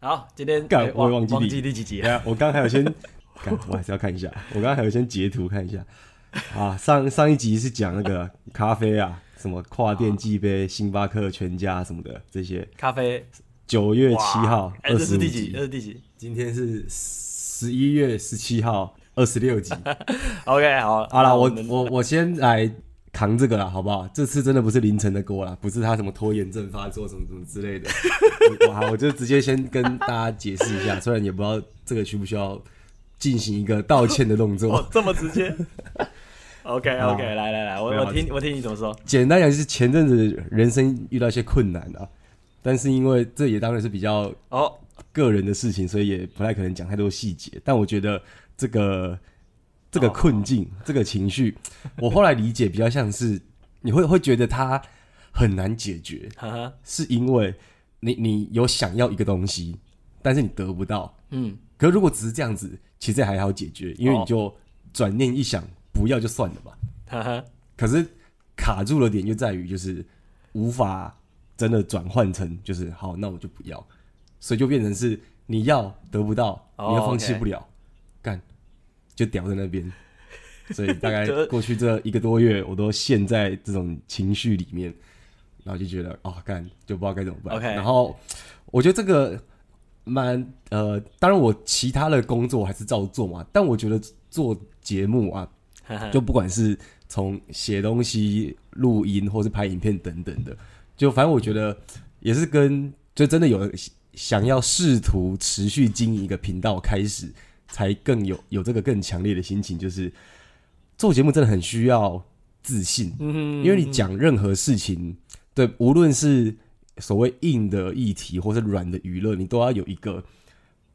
好，今天干我也忘记忘记第几集了。我刚还有先，干我还是要看一下。我刚刚还有先截图看一下。啊，上上一集是讲那个咖啡啊，什么跨店寄杯、星巴克、全家什么的这些咖啡。九月七号二十五集，这是第几？今天是十一月十七号二十六集。OK，好，好了，我我我先来扛这个了，好不好？这次真的不是凌晨的锅了，不是他什么拖延症发作什么什么之类的。我好，我就直接先跟大家解释一下，虽然也不知道这个需不需要进行一个道歉的动作。这么直接？OK OK，来来来，我我听我听你怎么说。简单讲就是前阵子人生遇到一些困难啊。但是因为这也当然是比较哦个人的事情，所以也不太可能讲太多细节。但我觉得这个这个困境、这个情绪，我后来理解比较像是你会会觉得它很难解决，是因为你你有想要一个东西，但是你得不到。嗯，可如果只是这样子，其实还好解决，因为你就转念一想，不要就算了吧。哈哈。可是卡住了点就在于就是无法。真的转换成就是好，那我就不要，所以就变成是你要得不到，你又放弃不了，干、oh. 就吊在那边。所以大概过去这一个多月，我都陷在这种情绪里面，然后就觉得啊，干就不知道该怎么办。然后我觉得这个蛮呃，当然我其他的工作还是照做嘛，但我觉得做节目啊，就不管是从写东西、录音，或是拍影片等等的。就反正我觉得也是跟就真的有想要试图持续经营一个频道开始，才更有有这个更强烈的心情，就是做节目真的很需要自信，因为你讲任何事情，对，无论是所谓硬的议题或是软的娱乐，你都要有一个，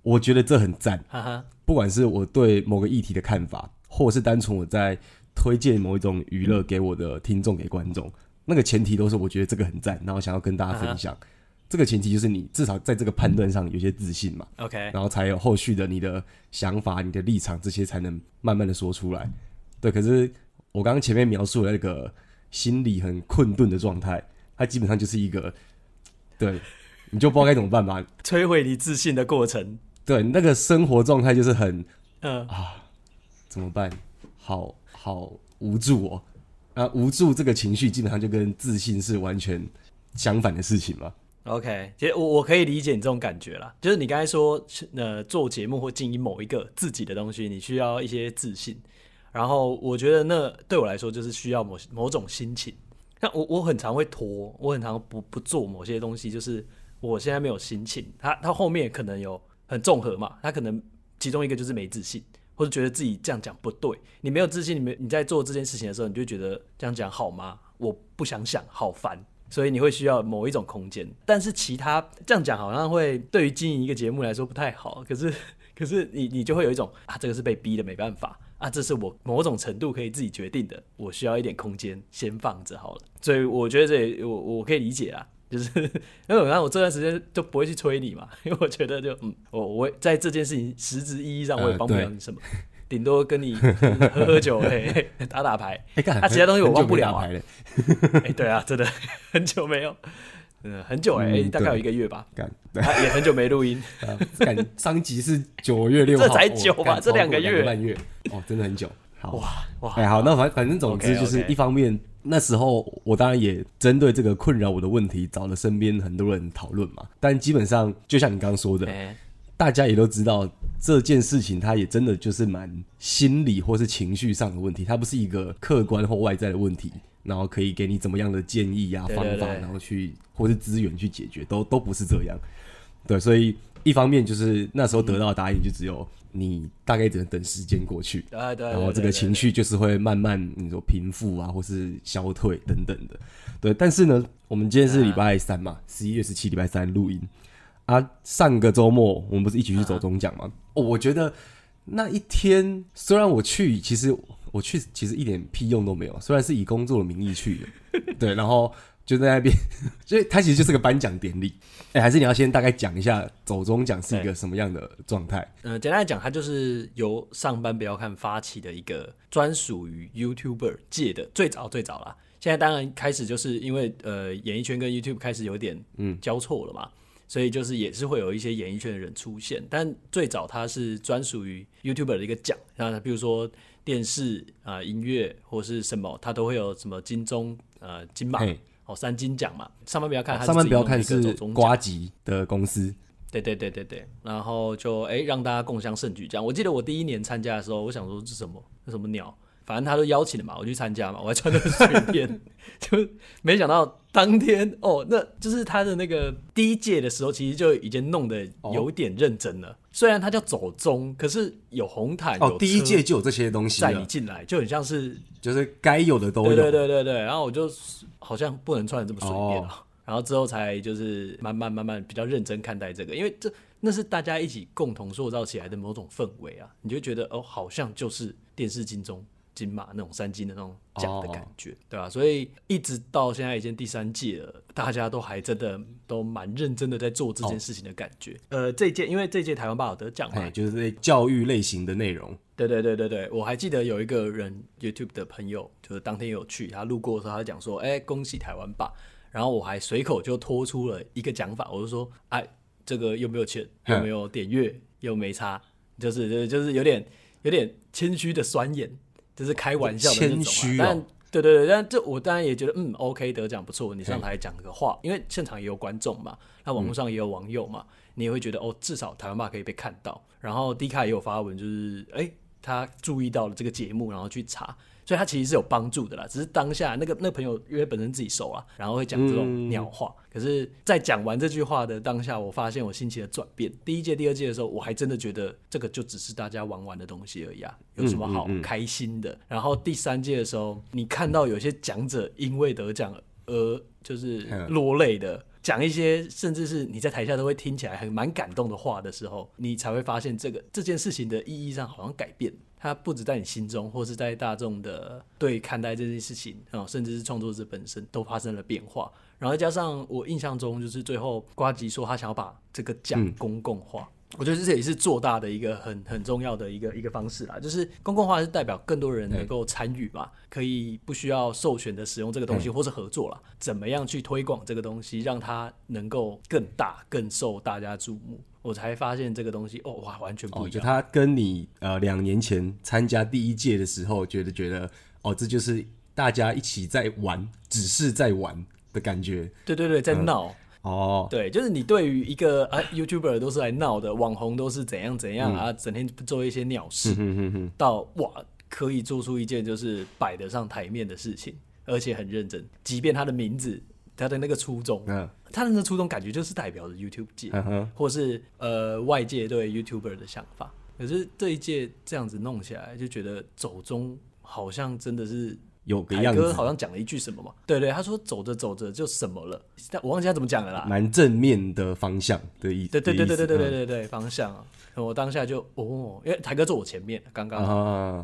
我觉得这很赞，不管是我对某个议题的看法，或者是单纯我在推荐某一种娱乐给我的听众给观众。那个前提都是我觉得这个很赞，然后想要跟大家分享。Uh. 这个前提就是你至少在这个判断上有些自信嘛，OK，然后才有后续的你的想法、你的立场这些才能慢慢的说出来。对，可是我刚刚前面描述的那个心理很困顿的状态，它基本上就是一个，对，你就不知道该怎么办吧，摧毁你自信的过程。对，那个生活状态就是很，嗯、uh. 啊，怎么办？好好无助哦。啊，无助这个情绪基本上就跟自信是完全相反的事情嘛。OK，其实我我可以理解你这种感觉啦，就是你刚才说，呃，做节目或经营某一个自己的东西，你需要一些自信。然后我觉得那对我来说就是需要某某种心情。那我我很常会拖，我很常不不做某些东西，就是我现在没有心情。它它后面可能有很综合嘛，它可能其中一个就是没自信。或者觉得自己这样讲不对，你没有自信，你没你在做这件事情的时候，你就觉得这样讲好吗？我不想想，好烦，所以你会需要某一种空间。但是其他这样讲好像会对于经营一个节目来说不太好。可是 可是你你就会有一种啊，这个是被逼的，没办法啊，这是我某种程度可以自己决定的，我需要一点空间先放着好了。所以我觉得这也我 我可以理解啊。就是因为我看我这段时间就不会去催你嘛，因为我觉得就嗯，我我在这件事情实质意义上我也帮不了你什么，顶、呃、多跟你喝喝酒，嘿嘿 打打牌，哎、欸，啊，其他东西我忘不了啊。哎、欸，对啊，真的 很久没有，嗯，很久哎、欸，嗯、大概有一个月吧，啊、也很久没录音，上集是九月六号，这才久吧，这两个月。半月，哦，真的很久，好。哇哇，哎、欸、好，那反反正总之就是一方面。那时候我当然也针对这个困扰我的问题找了身边很多人讨论嘛，但基本上就像你刚刚说的，欸、大家也都知道这件事情，它也真的就是蛮心理或是情绪上的问题，它不是一个客观或外在的问题，然后可以给你怎么样的建议啊、方法，然后去或是资源去解决，都都不是这样。对，所以一方面就是那时候得到的答案就只有。你大概只能等时间过去，然后这个情绪就是会慢慢你说平复啊，或是消退等等的，对。但是呢，我们今天是礼拜三嘛，十一月十七礼拜三录音啊。上个周末我们不是一起去走中奖吗？哦，我觉得那一天虽然我去，其实我去其实一点屁用都没有，虽然是以工作的名义去的，对，然后。就在那边，所以它其实就是个颁奖典礼。哎、欸，还是你要先大概讲一下走中奖是一个什么样的状态？嗯、呃，简单来讲，它就是由上班不要看发起的一个专属于 YouTuber 界的最早最早啦。现在当然开始就是因为呃演艺圈跟 YouTube 开始有点嗯交错了嘛，嗯、所以就是也是会有一些演艺圈的人出现。但最早它是专属于 YouTuber 的一个奖，那比如说电视啊、呃、音乐或是什么，它都会有什么金钟呃金马哦三金奖嘛。上面不要看，上面不要看是瓜吉的公司。对对对对对，然后就哎让大家共襄盛举这样。我记得我第一年参加的时候，我想说这是什么？这什么鸟？反正他都邀请了嘛，我去参加嘛，我还穿的随便，就没想到当天哦，那就是他的那个第一届的时候，其实就已经弄得有点认真了。哦、虽然他叫走中，可是有红毯哦，第一届就有这些东西带你进来，就很像是就是该有的都有。对对对对对，然后我就好像不能穿的这么随便啊。哦然后之后才就是慢慢慢慢比较认真看待这个，因为这那是大家一起共同塑造起来的某种氛围啊，你就觉得哦，好像就是电视金钟、金马那种三金的那种奖的感觉，哦、对吧、啊？所以一直到现在已经第三届了，大家都还真的都蛮认真的在做这件事情的感觉。哦、呃，这届因为这届台湾爸有得奖嘛，就是教育类型的内容。对对对对对，我还记得有一个人 YouTube 的朋友，就是当天有去，他路过的时候他就讲说：“哎，恭喜台湾爸。”然后我还随口就拖出了一个讲法，我就说：“哎，这个又没有钱，又没有点阅，又没差，就是就是就是有点有点谦虚的酸言，就是开玩笑的那种、啊。谦虚、哦、但对对对，但这我当然也觉得，嗯，OK，得奖不错。你上台讲个话，因为现场也有观众嘛，那网络上也有网友嘛，嗯、你也会觉得哦，至少台湾爸可以被看到。然后 D 卡也有发文，就是哎，他注意到了这个节目，然后去查。”所以他其实是有帮助的啦，只是当下那个那个朋友因为本身自己熟啊，然后会讲这种鸟话。嗯、可是，在讲完这句话的当下，我发现我心情的转变。第一届、第二届的时候，我还真的觉得这个就只是大家玩玩的东西而已啊，有什么好开心的？嗯嗯嗯、然后第三届的时候，你看到有些讲者因为得奖而就是落泪的，讲一些甚至是你在台下都会听起来很蛮感动的话的时候，你才会发现这个这件事情的意义上好像改变。它不止在你心中，或是在大众的对看待这件事情啊，甚至是创作者本身都发生了变化。然后加上我印象中，就是最后瓜吉说他想要把这个奖公共化。嗯我觉得这也是做大的一个很很重要的一个一个方式啦，就是公共化是代表更多人能够参与嘛，可以不需要授权的使用这个东西，或是合作啦，怎么样去推广这个东西，让它能够更大、更受大家注目。我才发现这个东西哦，哇，完全不一样。就他跟你呃两年前参加第一届的时候，觉得觉得哦，这就是大家一起在玩，只是在玩的感觉。对对对，在闹。嗯哦，对，就是你对于一个啊，YouTuber 都是来闹的，网红都是怎样怎样、嗯、啊，整天做一些鸟事，嗯、哼哼到哇，可以做出一件就是摆得上台面的事情，而且很认真，即便他的名字，他的那个初衷，嗯，他的那个初衷感觉就是代表着 YouTube 界，或是呃外界对 YouTuber 的想法。可是这一届这样子弄起来，就觉得走中好像真的是。有个样子，哥好像讲了一句什么嘛？对对，他说走着走着就什么了，但我忘记他怎么讲的啦。蛮正面的方向的意思。对对对对对对对对对，方向啊！我当下就哦，因为台哥坐我前面，刚刚，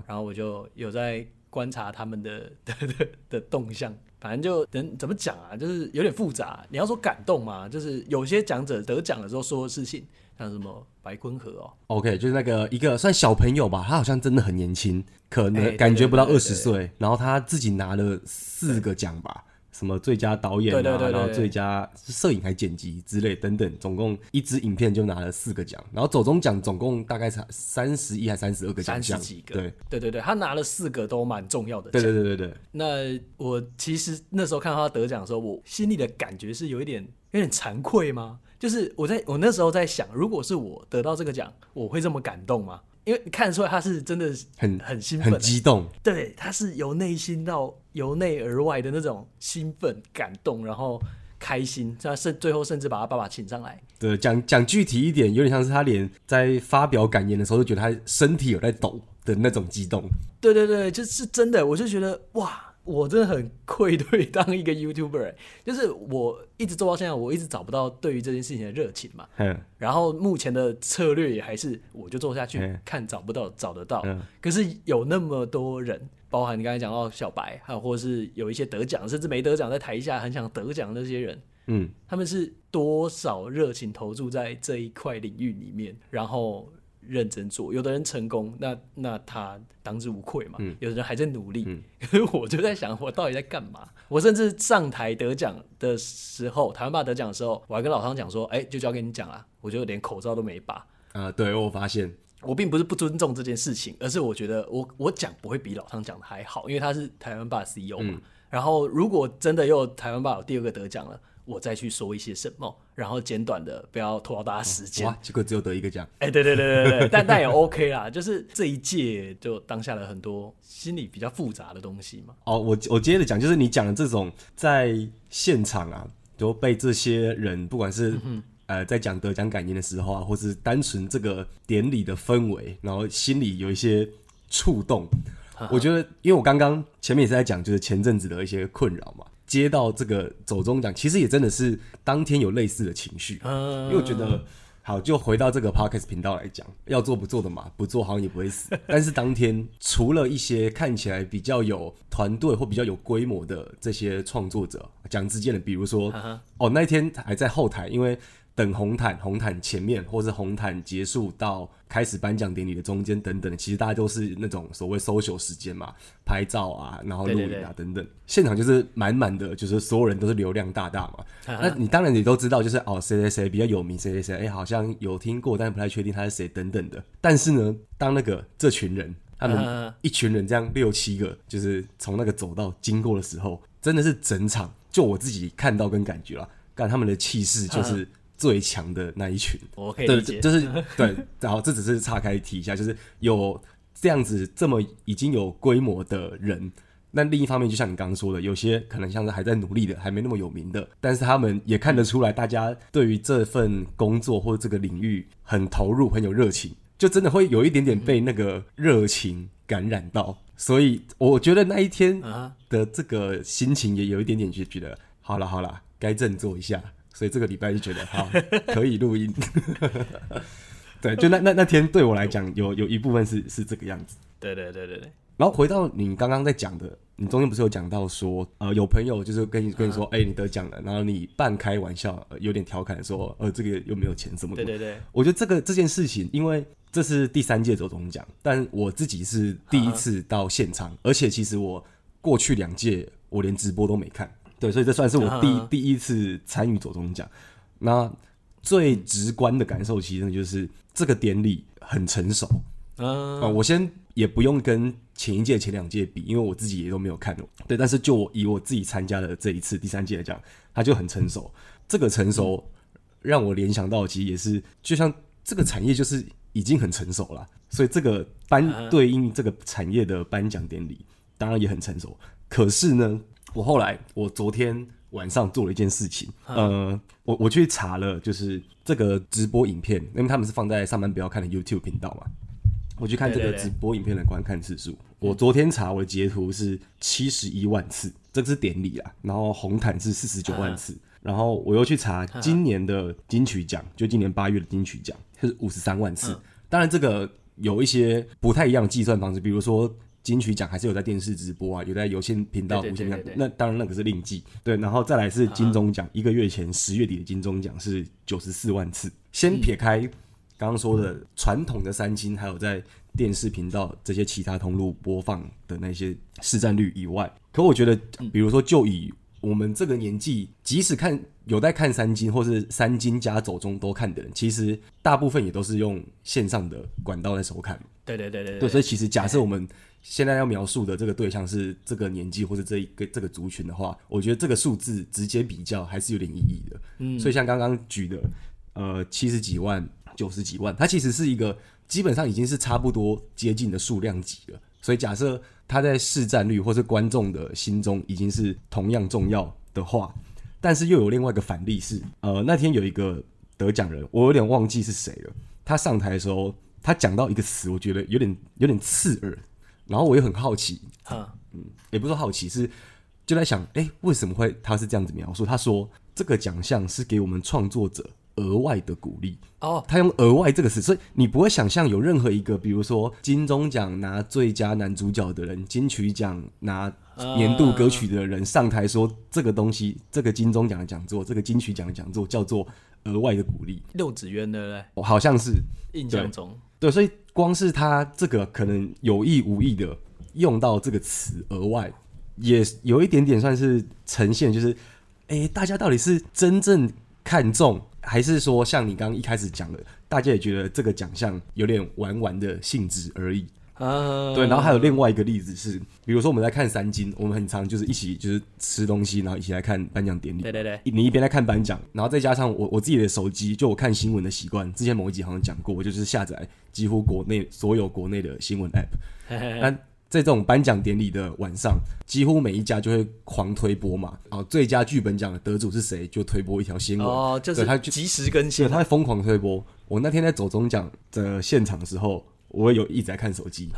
然后我就有在观察他们的 的的的动向。反正就等怎么讲啊，就是有点复杂。你要说感动嘛，就是有些讲者得奖的时候说的事情。像什么白坤和哦，OK，就是那个一个算小朋友吧，他好像真的很年轻，可能感觉不到二十岁，然后他自己拿了四个奖吧，什么最佳导演啊，然后最佳摄影还剪辑之类等等，总共一支影片就拿了四个奖，然后走中奖总共大概才三十一还三十二个奖项，三十几个，对。对对对，他拿了四个都蛮重要的，对对对对对。那我其实那时候看到他得奖的时候，我心里的感觉是有一点有点惭愧吗？就是我在我那时候在想，如果是我得到这个奖，我会这么感动吗？因为看得出来他是真的很很兴奋、很激动。对，他是由内心到由内而外的那种兴奋、感动，然后开心。他甚最后甚至把他爸爸请上来。对，讲讲具体一点，有点像是他连在发表感言的时候都觉得他身体有在抖的那种激动。对对对，就是真的，我就觉得哇。我真的很愧对当一个 YouTuber，欸，就是我一直做到现在，我一直找不到对于这件事情的热情嘛。嗯。然后目前的策略也还是，我就做下去，看找不到找得到。嗯。可是有那么多人，包含你刚才讲到小白，还有或者是有一些得奖，甚至没得奖，在台下很想得奖的那些人，嗯，他们是多少热情投注在这一块领域里面，然后认真做，有的人成功，那那他当之无愧嘛。嗯、有的人还在努力，嗯、可 是我就在想，我到底在干嘛？我甚至上台得奖的时候，台湾爸得奖的时候，我还跟老汤讲说：“哎、欸，就交给你讲了。”我就连口罩都没拔。啊、呃，对，我发现我并不是不尊重这件事情，而是我觉得我我讲不会比老汤讲的还好，因为他是台湾爸 CEO 嘛。嗯、然后如果真的又台湾爸有第二个得奖了。我再去说一些什么，然后简短的，不要拖到大家时间。哇，结果只有得一个奖。哎、欸，对对对对对，但但也 OK 啦，就是这一届就当下了很多心理比较复杂的东西嘛。哦，我我接着讲，就是你讲的这种在现场啊，就被这些人，不管是、嗯、呃在讲得奖感言的时候啊，或是单纯这个典礼的氛围，然后心里有一些触动。我觉得，因为我刚刚前面也是在讲，就是前阵子的一些困扰嘛。接到这个走中奖，其实也真的是当天有类似的情绪，嗯、因为我觉得，好，就回到这个 Podcast 频道来讲，要做不做的嘛，不做好像也不会死。但是当天除了一些看起来比较有团队或比较有规模的这些创作者，讲之间的，比如说，哦，那一天还在后台，因为。等红毯，红毯前面，或是红毯结束到开始颁奖典礼的中间等等，其实大家都是那种所谓 social 时间嘛，拍照啊，然后录影啊等等，现场就是满满的，就是所有人都是流量大大嘛。那你当然你都知道，就是哦谁谁谁比较有名，谁谁谁哎好像有听过，但是不太确定他是谁等等的。但是呢，当那个这群人，他们一群人这样六七个，就是从那个走道经过的时候，真的是整场就我自己看到跟感觉了，干他们的气势就是。最强的那一群，我可以理解，就是 对，然后这只是岔开提一下，就是有这样子这么已经有规模的人，那另一方面，就像你刚刚说的，有些可能像是还在努力的，还没那么有名的，但是他们也看得出来，大家对于这份工作或者这个领域很投入，很有热情，就真的会有一点点被那个热情感染到，所以我觉得那一天的这个心情也有一点点就觉得，好了好了，该振作一下。所以这个礼拜就觉得好 可以录音，对，就那那那天对我来讲有有一部分是是这个样子。对对对对对。然后回到你刚刚在讲的，你中间不是有讲到说，呃，有朋友就是跟你跟你说，哎、你得奖了，然后你半开玩笑，呃、有点调侃说，呃，这个又没有钱什么的。对对对。我觉得这个这件事情，因为这是第三届走总奖，但我自己是第一次到现场，嗯、而且其实我过去两届我连直播都没看。对，所以这算是我第、uh. 第一次参与走钟奖。那最直观的感受，其实就是这个典礼很成熟。Uh. 呃，我先也不用跟前一届、前两届比，因为我自己也都没有看。对，但是就我以我自己参加的这一次第三届来讲，它就很成熟。这个成熟让我联想到，其实也是就像这个产业就是已经很成熟了，所以这个颁对应这个产业的颁奖典礼，当然也很成熟。可是呢？我后来，我昨天晚上做了一件事情，呃，我我去查了，就是这个直播影片，因为他们是放在上班不要看的 YouTube 频道嘛，我去看这个直播影片的观看次数。我昨天查我的截图是七十一万次，这个是典礼啊，然后红毯是四十九万次，然后我又去查今年的金曲奖，就今年八月的金曲奖是五十三万次。当然，这个有一些不太一样的计算方式，比如说。金曲奖还是有在电视直播啊，有在有线频道、无线频道，那当然那个是另计。对，然后再来是金钟奖，一个月前十月底的金钟奖是九十四万次。先撇开刚刚说的传统的三金，还有在电视频道这些其他通路播放的那些市占率以外，可我觉得，比如说就以我们这个年纪，即使看有在看三金或是三金加走中都看的人，其实大部分也都是用线上的管道在收看。对对对对对，对，所以其实假设我们现在要描述的这个对象是这个年纪或者这一个这个族群的话，我觉得这个数字直接比较还是有点意义的。嗯，所以像刚刚举的，呃，七十几万、九十几万，它其实是一个基本上已经是差不多接近的数量级了。所以假设它在市占率或是观众的心中已经是同样重要的话，但是又有另外一个反例是，呃，那天有一个得奖人，我有点忘记是谁了。他上台的时候，他讲到一个词，我觉得有点有点刺耳。然后我也很好奇，哈嗯，也不是说好奇，是就在想，哎，为什么会他是这样子描述？他说这个奖项是给我们创作者额外的鼓励哦，他用“额外”这个词，所以你不会想象有任何一个，比如说金钟奖拿最佳男主角的人，金曲奖拿年度歌曲的人上台说这个东西，这个金钟奖的讲座，这个金曲奖的讲座叫做额外的鼓励。六子渊的嘞，好像是印象中。对，所以光是他这个可能有意无意的用到这个词，额外也有一点点算是呈现，就是哎，大家到底是真正看重，还是说像你刚刚一开始讲的，大家也觉得这个奖项有点玩玩的性质而已。啊，对，然后还有另外一个例子是，比如说我们在看三金，我们很常就是一起就是吃东西，然后一起来看颁奖典礼。对对对，你一边在看颁奖，然后再加上我我自己的手机，就我看新闻的习惯，之前某一集好像讲过，我就是下载几乎国内所有国内的新闻 app。那在这种颁奖典礼的晚上，几乎每一家就会狂推播嘛，哦最佳剧本奖的得主是谁，就推播一条新闻。哦，就是他及时更新，他会疯狂推播。我那天在走中奖的现场的时候。我有一直在看手机，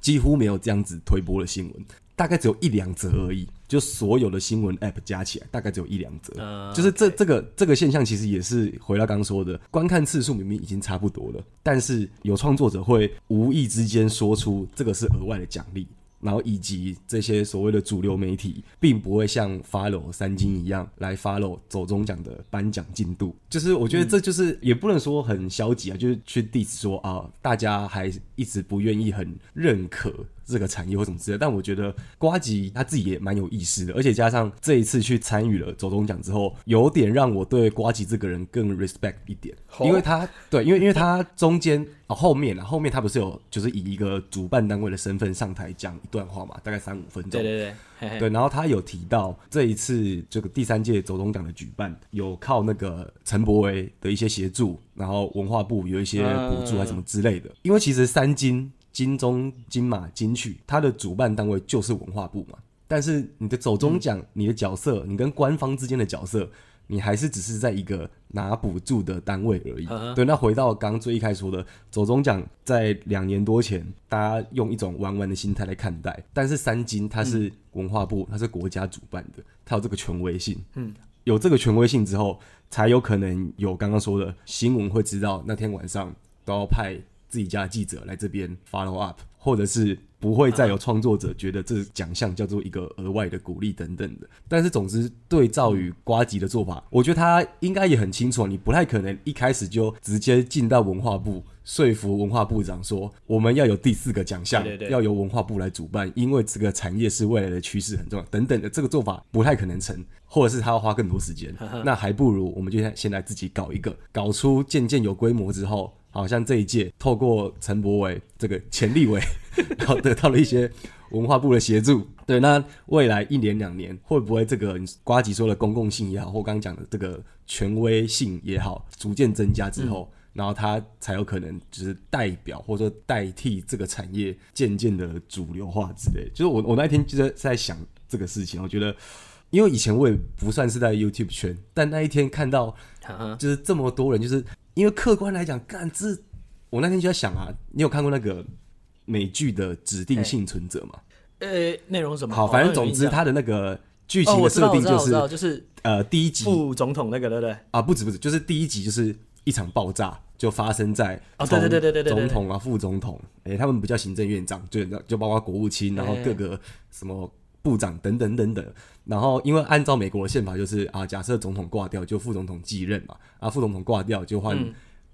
几乎没有这样子推播的新闻，大概只有一两则而已。就所有的新闻 App 加起来，大概只有一两则。就是这这个这个现象，其实也是回到刚刚说的，观看次数明明已经差不多了，但是有创作者会无意之间说出这个是额外的奖励。然后以及这些所谓的主流媒体，并不会像 follow 三金一样来 follow 走中奖的颁奖进度，就是我觉得这就是也不能说很消极啊，就是去 diss 说啊，大家还一直不愿意很认可。这个产业或什么之类的，但我觉得瓜吉他自己也蛮有意思的，而且加上这一次去参与了走钟奖之后，有点让我对瓜吉这个人更 respect 一点，因为他对，因为因为他中间哦后面啊后面他不是有就是以一个主办单位的身份上台讲一段话嘛，大概三五分钟，对对对，嘿嘿。对，然后他有提到这一次这个第三届走钟奖的举办有靠那个陈柏维的一些协助，然后文化部有一些补助啊什么之类的，嗯、因为其实三金。金钟、金马、金曲，它的主办单位就是文化部嘛。但是你的走中奖，你的角色，你跟官方之间的角色，你还是只是在一个拿补助的单位而已。对，那回到刚刚最一开始说的，走中奖在两年多前，大家用一种玩玩的心态来看待。但是三金它是文化部，它是国家主办的，它有这个权威性。嗯，有这个权威性之后，才有可能有刚刚说的新闻会知道那天晚上都要派。自己家的记者来这边 follow up，或者是不会再有创作者觉得这奖项叫做一个额外的鼓励等等的。但是总之，对照于瓜吉的做法，我觉得他应该也很清楚，你不太可能一开始就直接进到文化部说服文化部长说我们要有第四个奖项，要由文化部来主办，因为这个产业是未来的趋势很重要等等的。这个做法不太可能成，或者是他要花更多时间。那还不如我们就先来自己搞一个，搞出渐渐有规模之后。好像这一届透过陈柏伟这个前立伟，然后得到了一些文化部的协助。对，那未来一年两年会不会这个瓜吉说的公共性也好，或刚刚讲的这个权威性也好，逐渐增加之后，嗯、然后他才有可能就是代表或者说代替这个产业渐渐的主流化之类。就是我我那一天就在在想这个事情，我觉得因为以前我也不算是在 YouTube 圈，但那一天看到就是这么多人就是。因为客观来讲，干这，我那天就在想啊，你有看过那个美剧的指定幸存者吗？呃，内容什么？好，反正总之他的那个剧情的设定就是，就是呃，第一集副总统那个对不对？啊，不止不止，就是第一集就是一场爆炸，就发生在哦，对对对对对对，总统啊，副总统，哎，他们不叫行政院长，就就包括国务卿，然后各个什么部长等等等等。然后，因为按照美国的宪法，就是啊，假设总统挂掉，就副总统继任嘛。啊，副总统挂掉，就换，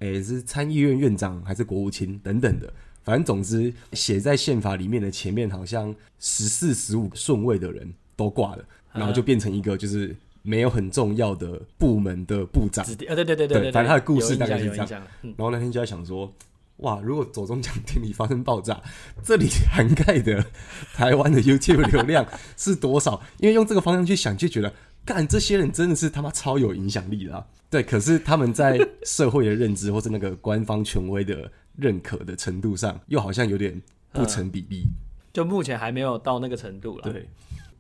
诶、嗯，是参议院院长还是国务卿等等的。反正总之，写在宪法里面的前面好像十四、十五顺位的人都挂了，然后就变成一个就是没有很重要的部门的部长。啊，对对对对对，反正他的故事大概是这样。然后那天就在想说。哇！如果左中奖典礼发生爆炸，这里涵盖的台湾的 YouTube 流量 是多少？因为用这个方向去想，就觉得干这些人真的是他妈超有影响力的啊！对，可是他们在社会的认知或是那个官方权威的认可的程度上，又好像有点不成比例。就目前还没有到那个程度了。对，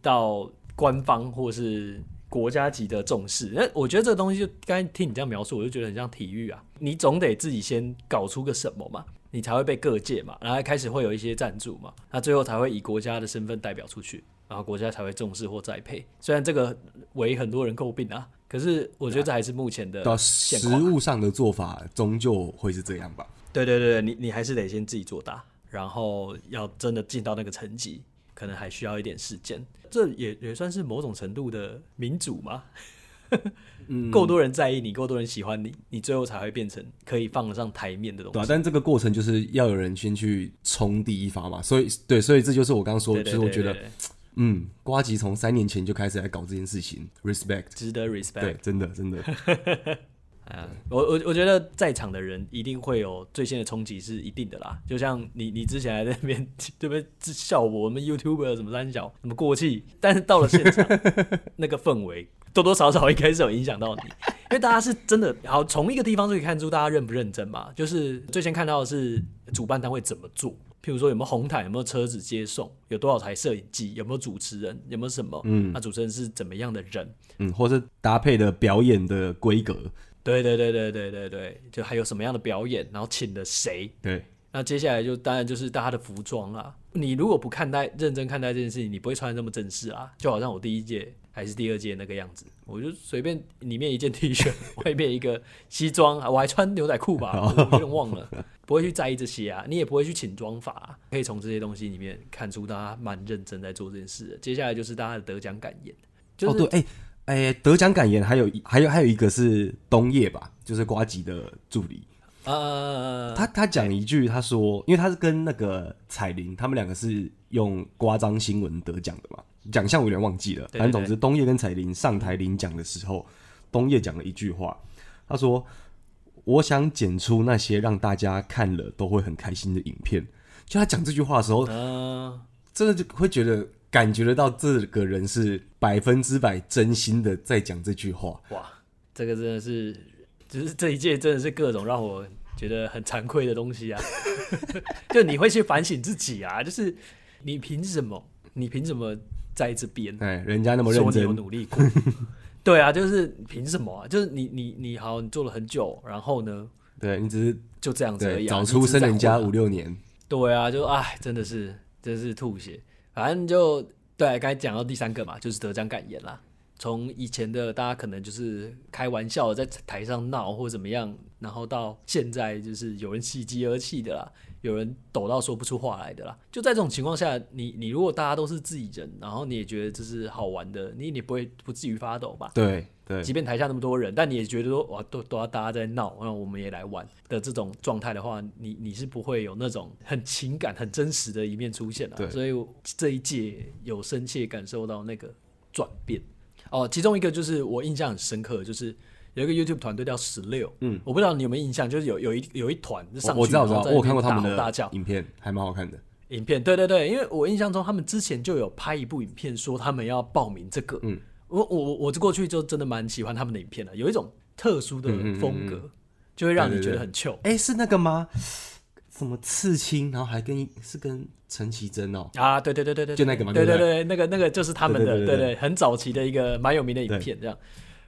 到官方或是。国家级的重视，那，我觉得这个东西就刚才听你这样描述，我就觉得很像体育啊。你总得自己先搞出个什么嘛，你才会被各界嘛，然后开始会有一些赞助嘛，那最后才会以国家的身份代表出去，然后国家才会重视或栽培。虽然这个为很多人诟病啊，可是我觉得这还是目前的实物上的做法，终究会是这样吧。对对对，你你还是得先自己做大，然后要真的进到那个层级。可能还需要一点时间，这也也算是某种程度的民主吗？嗯，够多人在意你，够多人喜欢你，你最后才会变成可以放得上台面的东西。对啊，但这个过程就是要有人先去冲第一发嘛。所以，对，所以这就是我刚刚说的，就是我觉得，嗯，瓜吉从三年前就开始来搞这件事情，respect，值得 respect。对，真的，真的。啊，我我我觉得在场的人一定会有最先的冲击，是一定的啦。就像你你之前还在那边对不对？笑我，我们 YouTuber 什么三小什么过气，但是到了现场，那个氛围多多少少应该是有影响到你，因为大家是真的好从一个地方就可以看出大家认不认真嘛。就是最先看到的是主办单位怎么做，譬如说有没有红毯，有没有车子接送，有多少台摄影机，有没有主持人，有没有什么，嗯，那主持人是怎么样的人，嗯，或是搭配的表演的规格。对对对对对对对，就还有什么样的表演，然后请了谁？对，那接下来就当然就是大家的服装啊。你如果不看待认真看待这件事情，你不会穿的那么正式啊。就好像我第一届还是第二届那个样子，我就随便里面一件 T 恤，外面一个西装，我还穿牛仔裤吧，我有点忘了，不会去在意这些啊。你也不会去请妆法啊，可以从这些东西里面看出大家蛮认真在做这件事的。接下来就是大家的得奖感言，就是、哦对，哎。哎，得奖感言还有还有还有一个是东叶吧，就是瓜吉的助理。呃，他他讲一句，他说，因为他是跟那个彩铃，他们两个是用瓜张新闻得奖的嘛，奖项我有点忘记了。反正总之，东叶跟彩铃上台领奖的时候，东叶讲了一句话，他说：“我想剪出那些让大家看了都会很开心的影片。”就他讲这句话的时候，呃，真的就会觉得。感觉得到这个人是百分之百真心的在讲这句话。哇，这个真的是，就是这一届真的是各种让我觉得很惭愧的东西啊！就你会去反省自己啊，就是你凭什么？你凭什么在这边？哎，人家那么认真，说你有努力过。对啊，就是凭什么啊？就是你你你好，你做了很久，然后呢？对你只是就这样子而已，早出生人家五六年。对啊，就哎，真的是，真是吐血。反正就对，刚才讲到第三个嘛，就是得奖感言啦。从以前的大家可能就是开玩笑在台上闹或怎么样，然后到现在就是有人喜极而泣的啦，有人抖到说不出话来的啦。就在这种情况下，你你如果大家都是自己人，然后你也觉得这是好玩的，你你不会不至于发抖吧？对。对，即便台下那么多人，但你也觉得说哇，都都要大家在闹，那我们也来玩的这种状态的话，你你是不会有那种很情感、很真实的一面出现的。所以这一届有深切感受到那个转变。哦，其中一个就是我印象很深刻，就是有一个 YouTube 团队叫十六，嗯，我不知道你有没有印象，就是有有一有一团上去，我知道，我知道，我看过他们的大叫影片，还蛮好看的。影片，对对对，因为我印象中他们之前就有拍一部影片，说他们要报名这个，嗯。我我我这过去就真的蛮喜欢他们的影片的，有一种特殊的风格，就会让你觉得很糗。哎、欸，是那个吗？什么刺青，然后还跟是跟陈绮贞哦？啊，对对对对对，就那个吗？对对对，那个那个就是他们的，对，对，很早期的一个蛮有名的影片这样。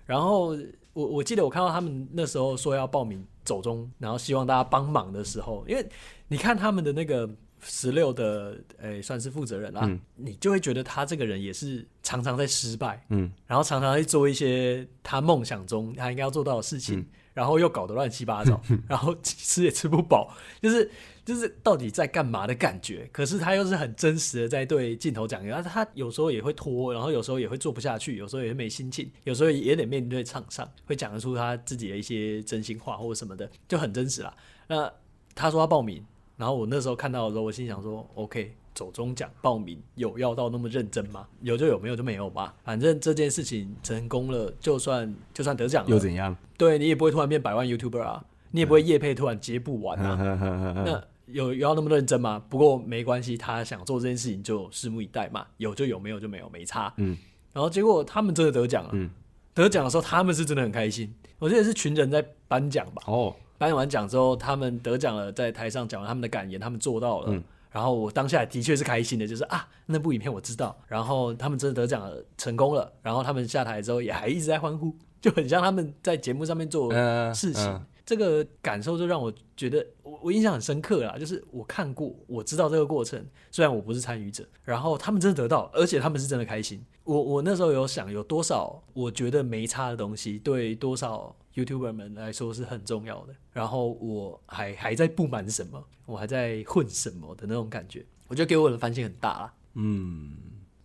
然后我我记得我看到他们那时候说要报名走中，然后希望大家帮忙的时候，因为你看他们的那个。十六的诶、欸，算是负责人啦、嗯，你就会觉得他这个人也是常常在失败，嗯，然后常常在做一些他梦想中他应该要做到的事情，嗯、然后又搞得乱七八糟，嗯、然后吃也吃不饱，就是就是到底在干嘛的感觉。可是他又是很真实的在对镜头讲，然后他有时候也会拖，然后有时候也会做不下去，有时候也会没心情，有时候也得面对场上，会讲得出他自己的一些真心话或者什么的，就很真实啦。那他说他报名。然后我那时候看到的时候，我心想说：“OK，走中奖报名有要到那么认真吗？有就有，没有就没有吧。反正这件事情成功了，就算就算得奖了又怎样？对你也不会突然变百万 YouTuber 啊，你也不会夜配突然接不完啊。那有有要那么认真吗？不过没关系，他想做这件事情就拭目以待嘛。有就有，没有就没有，没差。嗯。然后结果他们真的得奖了。嗯。得奖的时候，他们是真的很开心。我记得是群人在颁奖吧。哦。颁完奖之后，他们得奖了，在台上讲完他们的感言，他们做到了。嗯、然后我当下的确是开心的，就是啊，那部影片我知道。然后他们真的得奖了，成功了。然后他们下台之后也还一直在欢呼，就很像他们在节目上面做事情。呃呃、这个感受就让我觉得我我印象很深刻啦，就是我看过，我知道这个过程，虽然我不是参与者。然后他们真的得到，而且他们是真的开心。我我那时候有想，有多少我觉得没差的东西，对多少。YouTuber 们来说是很重要的，然后我还还在不满什么，我还在混什么的那种感觉，我觉得给我的反省很大啦。嗯，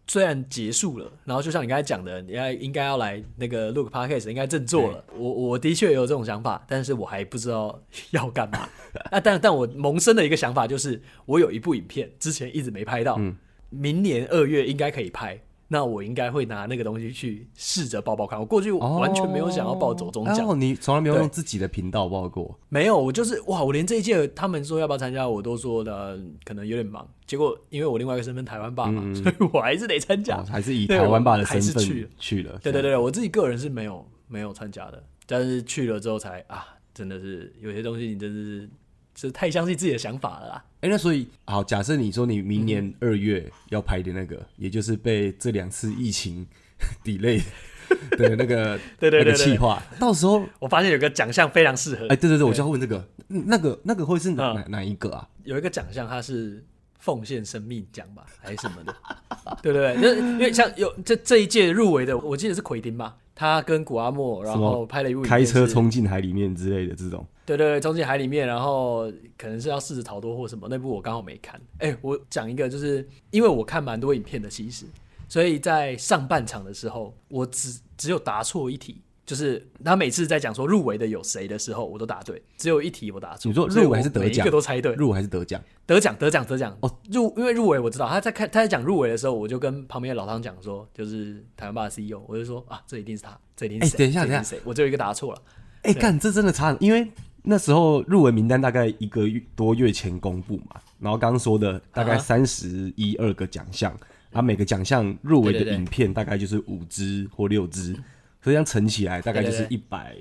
虽然结束了，然后就像你刚才讲的，你该应该要来那个 Look podcast，应该振作了。我我的确有这种想法，但是我还不知道要干嘛。啊，但但我萌生的一个想法就是，我有一部影片之前一直没拍到，嗯、明年二月应该可以拍。那我应该会拿那个东西去试着报报看。我过去完全没有想要报走中奖。哦，你从来没有用自己的频道报过？没有，我就是哇，我连这一届他们说要不要参加，我都说的可能有点忙。结果因为我另外一个身份台湾爸嘛，嗯、所以我还是得参加、哦，还是以台湾爸的身份去了。去了。对对对，我自己个人是没有没有参加的，但是去了之后才啊，真的是有些东西你真的是。是太相信自己的想法了啦。哎、欸，那所以好，假设你说你明年二月要拍的那个，嗯、也就是被这两次疫情 delay 的那个对对对，对那个企划，到时候我发现有个奖项非常适合。哎、欸，对对对，我就要问这个，那个那个会是哪、嗯、哪一个啊？有一个奖项，它是奉献生命奖吧，还是什么的？对对对，就是因为像有这这一届入围的，我记得是奎丁吧，他跟古阿莫，然后拍了一部开车冲进海里面之类的这种。对对对，冲进海里面，然后可能是要试着逃脱或什么。那部我刚好没看。哎，我讲一个，就是因为我看蛮多影片的，其实，所以在上半场的时候，我只只有答错一题，就是他每次在讲说入围的有谁的时候，我都答对，只有一题我答错。你说入围还是得奖？每一个都猜对。入围还是得奖？得奖，得奖，得奖。哦，入因为入围我知道，他在看他在讲入围的时候，我就跟旁边的老汤讲说，就是台湾爸的 CEO，我就说啊，这一定是他，这一定是谁？等一下，等一下，我只有一个答错了。哎，干，这真的差，因为。那时候入围名单大概一个月多月前公布嘛，然后刚刚说的大概三十一二个奖项，啊，啊，每个奖项入围的影片大概就是五支或六支，所以这样乘起来大概就是一百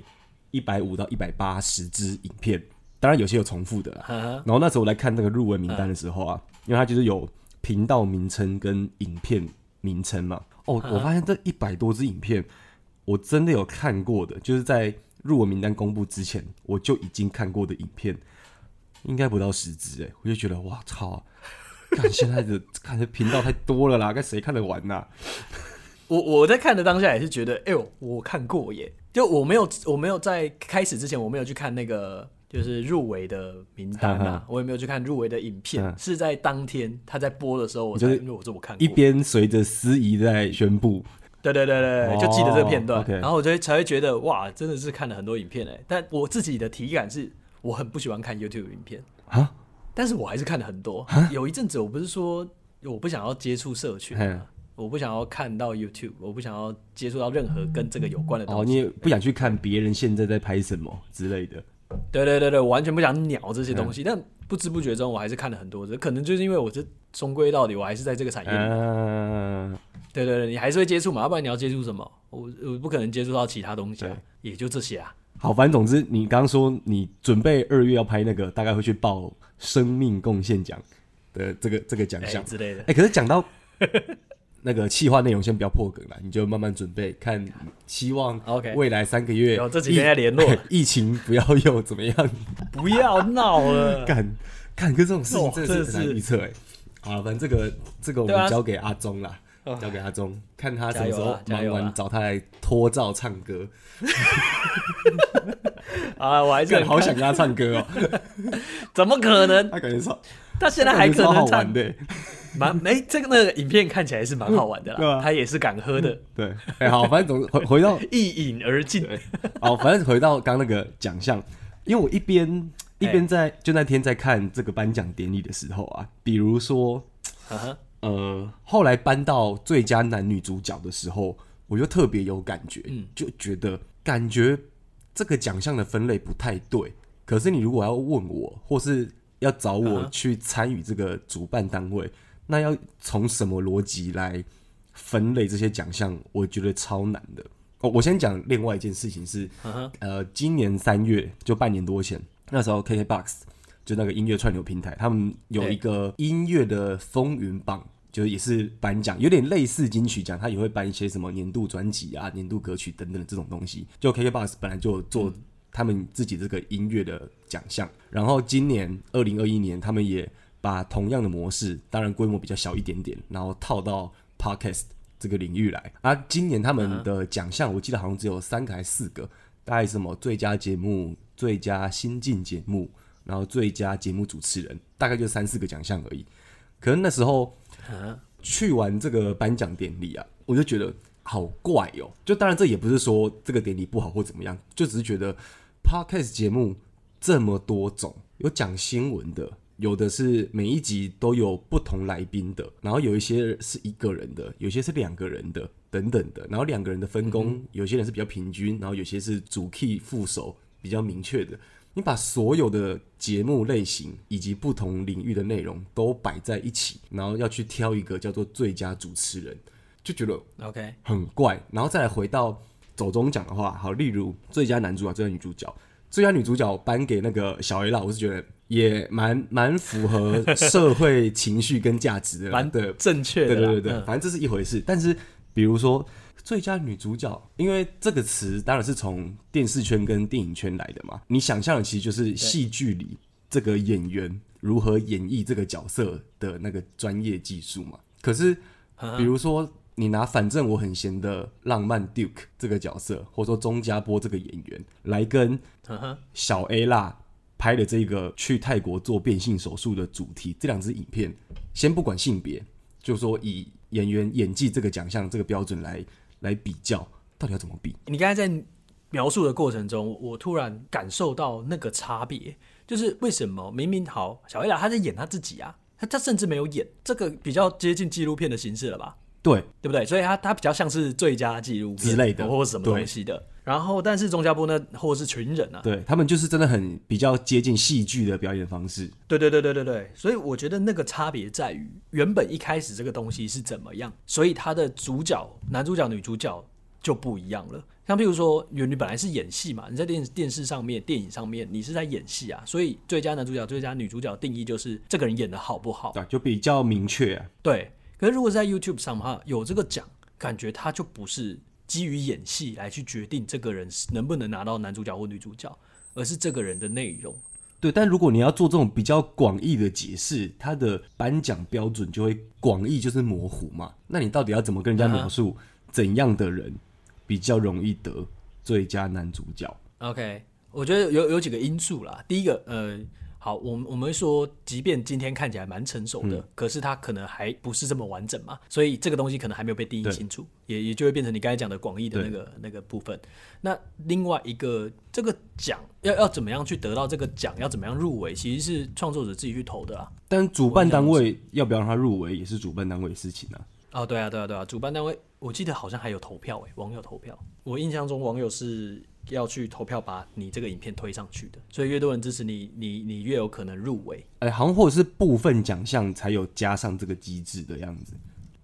一百五到一百八十支影片，当然有些有重复的啦。然后那时候我来看那个入围名单的时候啊，因为它就是有频道名称跟影片名称嘛，哦，我发现这一百多支影片我真的有看过的，就是在。入围名单公布之前，我就已经看过的影片，应该不到十支哎，我就觉得哇操！看现在的看的频道太多了啦，该谁看得完呐、啊？我我在看的当下也是觉得，哎呦，我看过耶！就我没有我没有在开始之前，我没有去看那个就是入围的名单啊，哈哈我也没有去看入围的影片，是在当天他在播的时候，我才因为我这么看过，一边随着司仪在宣布。对对对对，就记得这个片段，oh. 然后我就才会觉得哇，真的是看了很多影片哎。但我自己的体感是，我很不喜欢看 YouTube 影片啊但是我还是看了很多。有一阵子，我不是说我不想要接触社群?我不想要看到 YouTube，我不想要接触到任何跟这个有关的东西。哦，你也不想去看别人现在在拍什么之类的。对对对对，我完全不想鸟这些东西?但不知不觉中，我还是看了很多。这可能就是因为我这终归到底，我还是在这个产业里。Uh 对对对，你还是会接触嘛，要不然你要接触什么？我我不可能接触到其他东西啊，也就这些啊。好，反正总之，你刚刚说你准备二月要拍那个，大概会去报生命贡献奖的这个这个奖项之类的。哎，可是讲到那个企划内容，先不要破梗了，你就慢慢准备看。希望 OK，未来三个月，这几天在联络，疫情不要又怎么样？不要闹了，干干跟这种事情真的是很难预测哎。好，反正这个这个我们交给阿忠啦。交给阿忠，看他什么时候忙完找他来拖照唱歌。啊，我还是好想跟他唱歌哦。怎么可能？他感觉唱，他现在还可能好玩的。蛮哎，这个那个影片看起来是蛮好玩的啦。他也是敢喝的。对，哎，好，反正总回回到一饮而尽。好，反正回到刚那个奖项，因为我一边一边在就那天在看这个颁奖典礼的时候啊，比如说。呃，后来搬到最佳男女主角的时候，我就特别有感觉，嗯，就觉得感觉这个奖项的分类不太对。可是你如果要问我，或是要找我去参与这个主办单位，那要从什么逻辑来分类这些奖项？我觉得超难的。哦，我先讲另外一件事情是，呃，今年三月就半年多前，那时候 KKBOX 就那个音乐串流平台，他们有一个音乐的风云榜。就也是颁奖，有点类似金曲奖，他也会颁一些什么年度专辑啊、年度歌曲等等的这种东西。就 KKBOX 本来就做他们自己这个音乐的奖项，然后今年二零二一年，他们也把同样的模式，当然规模比较小一点点，然后套到 Podcast 这个领域来。啊，今年他们的奖项，我记得好像只有三个还是四个，大概什么最佳节目、最佳新进节目，然后最佳节目主持人，大概就三四个奖项而已。可能那时候。去完这个颁奖典礼啊，我就觉得好怪哦。就当然这也不是说这个典礼不好或怎么样，就只是觉得 Podcast 节目这么多种，有讲新闻的。有的是每一集都有不同来宾的，然后有一些是一个人的，有些是两个人的，等等的。然后两个人的分工，有些人是比较平均，然后有些是主 key 副手比较明确的。你把所有的节目类型以及不同领域的内容都摆在一起，然后要去挑一个叫做最佳主持人，就觉得 OK 很怪。然后再来回到走中奖的话，好，例如最佳男主角、最佳女主角，最佳女主角颁给那个小 A 啦，我是觉得。也蛮蛮符合社会情绪跟价值的，蛮的正确的。对对对对，嗯、反正这是一回事。但是，比如说最佳女主角，因为这个词当然是从电视圈跟电影圈来的嘛。你想象的其实就是戏剧里这个演员如何演绎这个角色的那个专业技术嘛。可是，比如说你拿反正我很闲的浪漫 Duke 这个角色，或者说钟家波这个演员来跟小 A 啦。拍的这个去泰国做变性手术的主题，这两支影片，先不管性别，就说以演员演技这个奖项这个标准来来比较，到底要怎么比？你刚才在描述的过程中，我突然感受到那个差别，就是为什么明明好小黑啦，他在演他自己啊，他他甚至没有演，这个比较接近纪录片的形式了吧？对，对不对？所以他他比较像是最佳纪录片之类的，或者什么东西的。然后，但是钟家波呢，或者是群人啊，对他们就是真的很比较接近戏剧的表演方式。对对对对对对，所以我觉得那个差别在于，原本一开始这个东西是怎么样，所以他的主角、男主角、女主角就不一样了。像譬如说，原你本来是演戏嘛，你在电电视上面、电影上面，你是在演戏啊，所以最佳男主角、最佳女主角定义就是这个人演的好不好，对，就比较明确啊。对，可是如果是在 YouTube 上哈，有这个奖，感觉他就不是。基于演戏来去决定这个人能不能拿到男主角或女主角，而是这个人的内容。对，但如果你要做这种比较广义的解释，他的颁奖标准就会广义就是模糊嘛。那你到底要怎么跟人家描述怎样的人比较容易得最佳男主角？OK，我觉得有有几个因素啦。第一个，呃。好，我们我们会说，即便今天看起来蛮成熟的，嗯、可是它可能还不是这么完整嘛，所以这个东西可能还没有被定义清楚，也也就会变成你刚才讲的广义的那个那个部分。那另外一个，这个奖要要怎么样去得到这个奖，要怎么样入围，其实是创作者自己去投的啊。但主办单位要不要让他入围，也是主办单位的事情啊。哦，对啊，对啊，对啊，主办单位，我记得好像还有投票诶，网友投票，我印象中网友是。要去投票把你这个影片推上去的，所以越多人支持你，你你越有可能入围。哎、欸，好像或者是部分奖项才有加上这个机制的样子，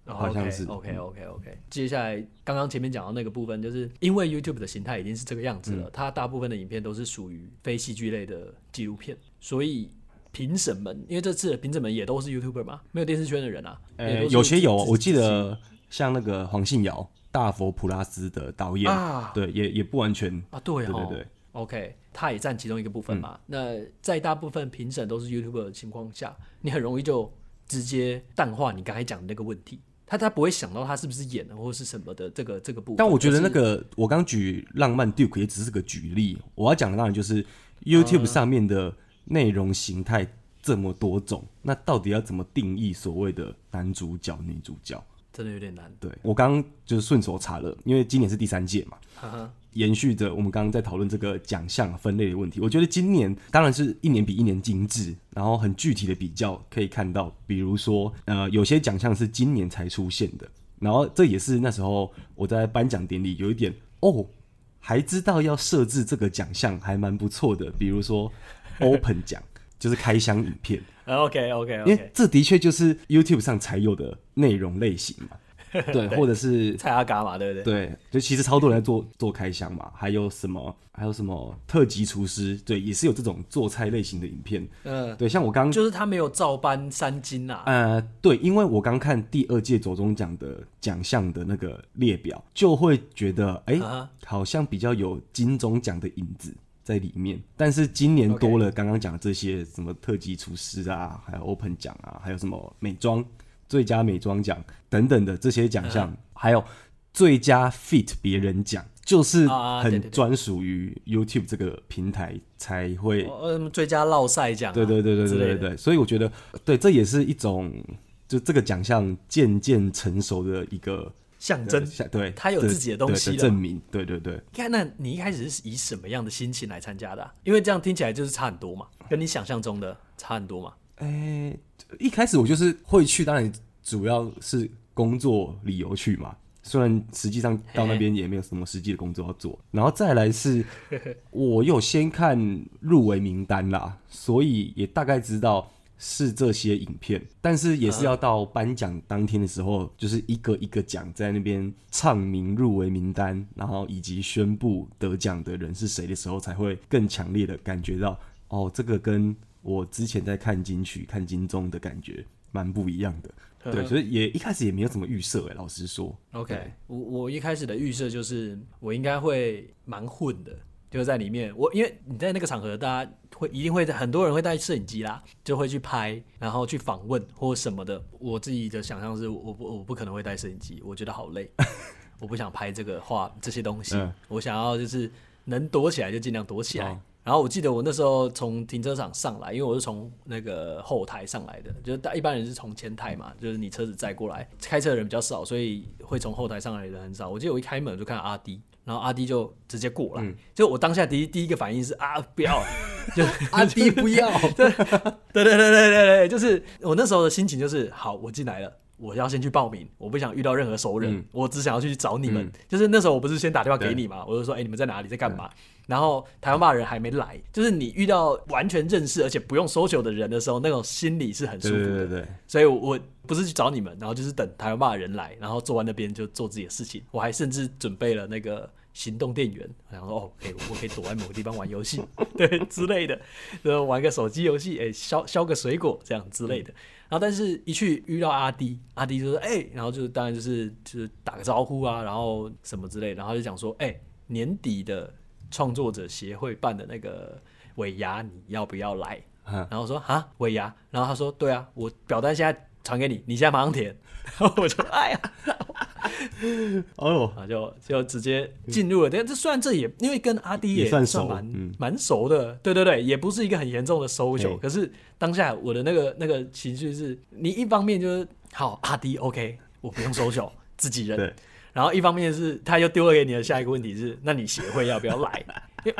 哦、好像是。OK OK OK。接下来刚刚前面讲到那个部分，就是因为 YouTube 的形态已经是这个样子了，嗯、它大部分的影片都是属于非戏剧类的纪录片，所以评审们，因为这次的评审们也都是 YouTuber 嘛，没有电视圈的人啊。呃、欸，有些有，我记得像那个黄信尧。大佛普拉斯的导演啊，对，也也不完全啊，对，对对对，OK，他也占其中一个部分嘛。嗯、那在大部分评审都是 YouTuber 的情况下，你很容易就直接淡化你刚才讲的那个问题。他他不会想到他是不是演的或是什么的这个这个部分。但我觉得那个、我刚举浪漫 Duke 也只是个举例，我要讲的当然就是 YouTube 上面的内容形态这么多种，嗯、那到底要怎么定义所谓的男主角、女主角？真的有点难。对，我刚刚就是顺手查了，因为今年是第三届嘛，延续着我们刚刚在讨论这个奖项分类的问题。我觉得今年当然是一年比一年精致，然后很具体的比较可以看到，比如说呃，有些奖项是今年才出现的，然后这也是那时候我在颁奖典礼有一点哦，还知道要设置这个奖项还蛮不错的，比如说 Open 奖就是开箱影片。OK OK 因为这的确就是 YouTube 上才有的内容类型嘛，对，或者是蔡阿嘎嘛，对不对？对，就其实超多人在做做开箱嘛，还有什么，还有什么特级厨师，对，也是有这种做菜类型的影片。嗯，对，像我刚就是他没有照搬三金啊。呃，对，因为我刚看第二届左中奖的奖项的那个列表，就会觉得，哎，好像比较有金钟奖的影子。在里面，但是今年多了刚刚讲的这些什么特级厨师啊，还有 Open 奖啊，还有什么美妆最佳美妆奖等等的这些奖项，嗯、还有最佳 Fit 别人奖，就是很专属于 YouTube 这个平台才会。最佳绕赛奖，对对对对对对对，所以我觉得，对，这也是一种。就这个奖项渐渐成熟的一个象征。对，他有自己的东西证明。对对对。看，那你一开始是以什么样的心情来参加的啊？因为这样听起来就是差很多嘛，跟你想象中的差很多嘛。哎、欸，一开始我就是会去，当然主要是工作理由去嘛。虽然实际上到那边也没有什么实际的工作要做，然后再来是，我有先看入围名单啦，所以也大概知道是这些影片，但是也是要到颁奖当天的时候，就是一个一个奖在那边唱名入围名单，然后以及宣布得奖的人是谁的时候，才会更强烈的感觉到，哦，这个跟我之前在看金曲、看金钟的感觉蛮不一样的。对，所以也一开始也没有怎么预设哎，老实说。OK，我我一开始的预设就是我应该会蛮混的，就在里面。我因为你在那个场合，大家会一定会很多人会带摄影机啦，就会去拍，然后去访问或什么的。我自己的想象是我不我不可能会带摄影机，我觉得好累，我不想拍这个画这些东西。嗯、我想要就是能躲起来就尽量躲起来。哦然后我记得我那时候从停车场上来，因为我是从那个后台上来的，就是一般人是从前台嘛，就是你车子载过来，开车的人比较少，所以会从后台上来的人很少。我记得我一开门就看到阿滴，然后阿迪就直接过来，嗯、就我当下第一第一个反应是啊不要，就阿迪不要，对对对对对对对，就是我那时候的心情就是好，我进来了，我要先去报名，我不想遇到任何熟人，嗯、我只想要去找你们。嗯、就是那时候我不是先打电话给你嘛，我就说哎、欸、你们在哪里，在干嘛？然后台湾骂人还没来，就是你遇到完全认识而且不用 social 的人的时候，那种心里是很舒服的。对对对。所以我不是去找你们，然后就是等台湾骂人来，然后做完那边就做自己的事情。我还甚至准备了那个行动电源，然后说哦，可以，我可以躲在某个地方玩游戏，对之类的，然后玩个手机游戏，哎，削削个水果这样之类的。然后但是一去遇到阿迪，阿迪就说哎，然后就是当然就是就是打个招呼啊，然后什么之类，然后就讲说哎，年底的。创作者协会办的那个尾牙，你要不要来？嗯、然后我说啊，尾牙。然后他说，对啊，我表单现在传给你，你现在马上填。然后我就哎呀，哦，就就直接进入了。但这虽然这也因为跟阿滴也算蛮蛮熟，嗯、熟的，对对对，也不是一个很严重的 social。可是当下我的那个那个情绪是，你一方面就是好阿滴 OK，我不用 social，自己人。然后一方面是他又丢了给你的下一个问题是，那你协会要不要来？因为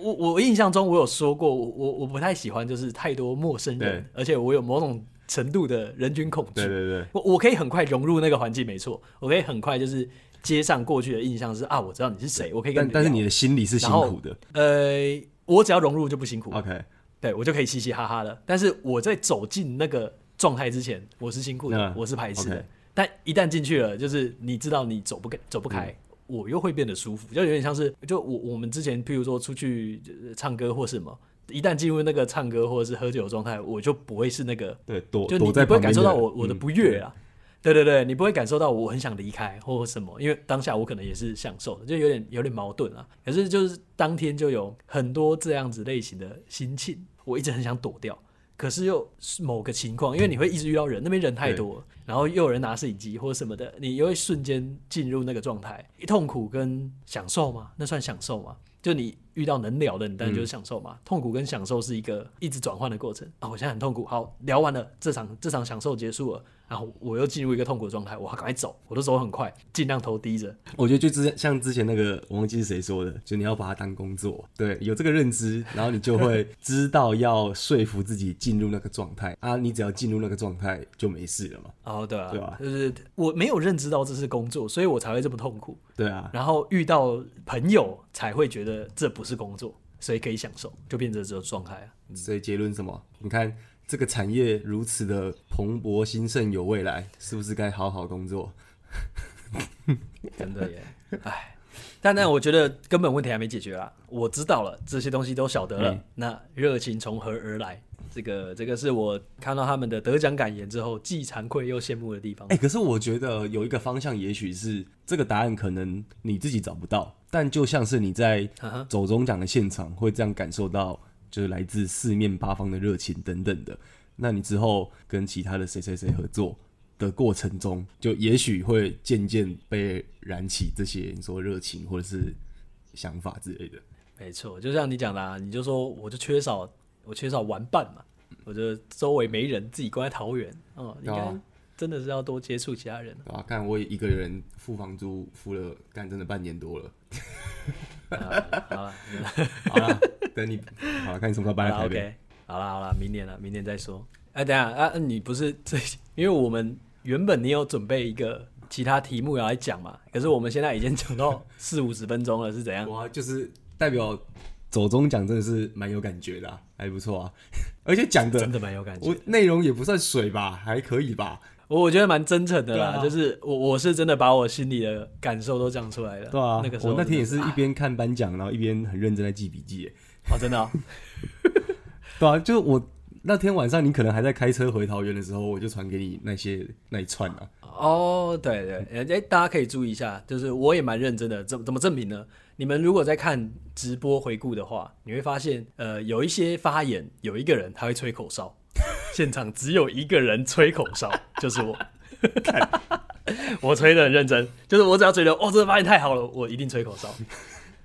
我我印象中我有说过，我我不太喜欢就是太多陌生人，而且我有某种程度的人群恐惧。对对对，我我可以很快融入那个环境，没错，我可以很快就是接上过去的印象是啊，我知道你是谁，我可以跟你。但但是你的心里是辛苦的。呃，我只要融入就不辛苦。OK，对我就可以嘻嘻哈哈的。但是我在走进那个状态之前，我是辛苦的，嗯、我是排斥的。Okay 但一旦进去了，就是你知道你走不开，走不开，嗯、我又会变得舒服，就有点像是，就我我们之前，譬如说出去唱歌或什么，一旦进入那个唱歌或者是喝酒的状态，我就不会是那个，对，躲就你，你不会感受到我我的不悦啊，嗯、对对对，你不会感受到我很想离开或什么，因为当下我可能也是享受的，就有点有点矛盾啊。可是就是当天就有很多这样子类型的心情，我一直很想躲掉。可是又是某个情况，因为你会一直遇到人，那边人太多，然后又有人拿摄影机或者什么的，你又会瞬间进入那个状态，一痛苦跟享受吗？那算享受吗？就你遇到能聊的，你当然就是享受嘛。嗯、痛苦跟享受是一个一直转换的过程啊！我现在很痛苦，好，聊完了，这场这场享受结束了。然后我又进入一个痛苦的状态，我赶快走，我的手很快，尽量头低着。我觉得就之像之前那个，我忘记是谁说的，就你要把它当工作，对，有这个认知，然后你就会 知道要说服自己进入那个状态啊，你只要进入那个状态就没事了嘛。哦，对啊，对吧？就是我没有认知到这是工作，所以我才会这么痛苦。对啊，然后遇到朋友才会觉得这不是工作，所以可以享受，就变成这种状态啊。所以结论什么？你看。这个产业如此的蓬勃兴盛有未来，是不是该好好工作？真的耶，哎，但但我觉得根本问题还没解决啊！我知道了，这些东西都晓得了，嗯、那热情从何而来？这个这个是我看到他们的得奖感言之后，既惭愧又羡慕的地方。哎，可是我觉得有一个方向，也许是这个答案，可能你自己找不到，但就像是你在走中奖的现场会这样感受到。就是来自四面八方的热情等等的，那你之后跟其他的谁谁谁合作的过程中，就也许会渐渐被燃起这些你说热情或者是想法之类的。没错，就像你讲的啊，你就说我就缺少我缺少玩伴嘛，我就周围没人，自己关在桃园，哦，应该真的是要多接触其他人。啊，看我一个人付房租付了，干真的半年多了。好了好了，等你好了，看你什么时候搬来台北。OK，好了好了，明年了，明年再说。哎、啊，等下啊，你不是这，因为我们原本你有准备一个其他题目要来讲嘛，可是我们现在已经讲到四五十分钟了，是怎样？哇，就是代表走中奖真的是蛮有感觉的、啊，还不错啊，而且讲的真的蛮有感觉，我内容也不算水吧，还可以吧。我我觉得蛮真诚的啦，啊、就是我我是真的把我心里的感受都讲出来了。对啊，那个时候我那天也是一边看颁奖，然后一边很认真在记笔记。哦，真的、哦。对啊，就我那天晚上你可能还在开车回桃园的时候，我就传给你那些那一串啊。哦，对对，哎、欸，大家可以注意一下，就是我也蛮认真的。怎么怎么证明呢？你们如果在看直播回顾的话，你会发现，呃，有一些发言，有一个人他会吹口哨。现场只有一个人吹口哨，就是我。看，我吹的很认真，就是我只要觉得哦，这个发言太好了，我一定吹口哨。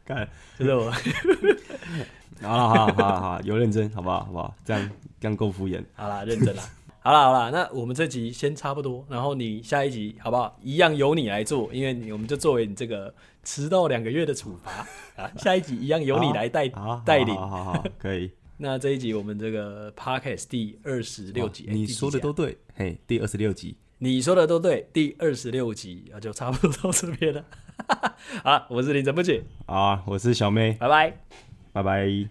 看，就是我。好了，好了，好了，好，有认真，好不好？好不好？这样这样够敷衍。好啦，认真了。好了，好了，那我们这集先差不多，然后你下一集好不好？一样由你来做，因为你我们就作为你这个迟到两个月的处罚 啊。下一集一样由你来带带领，好好好，可以。那这一集我们这个 podcast 第二十六集，你说的都对，嘿，第二十六集，你说的都对，第二十六集啊，就差不多到这边了。好，我是林哲不解，好，我是小妹，拜拜，拜拜。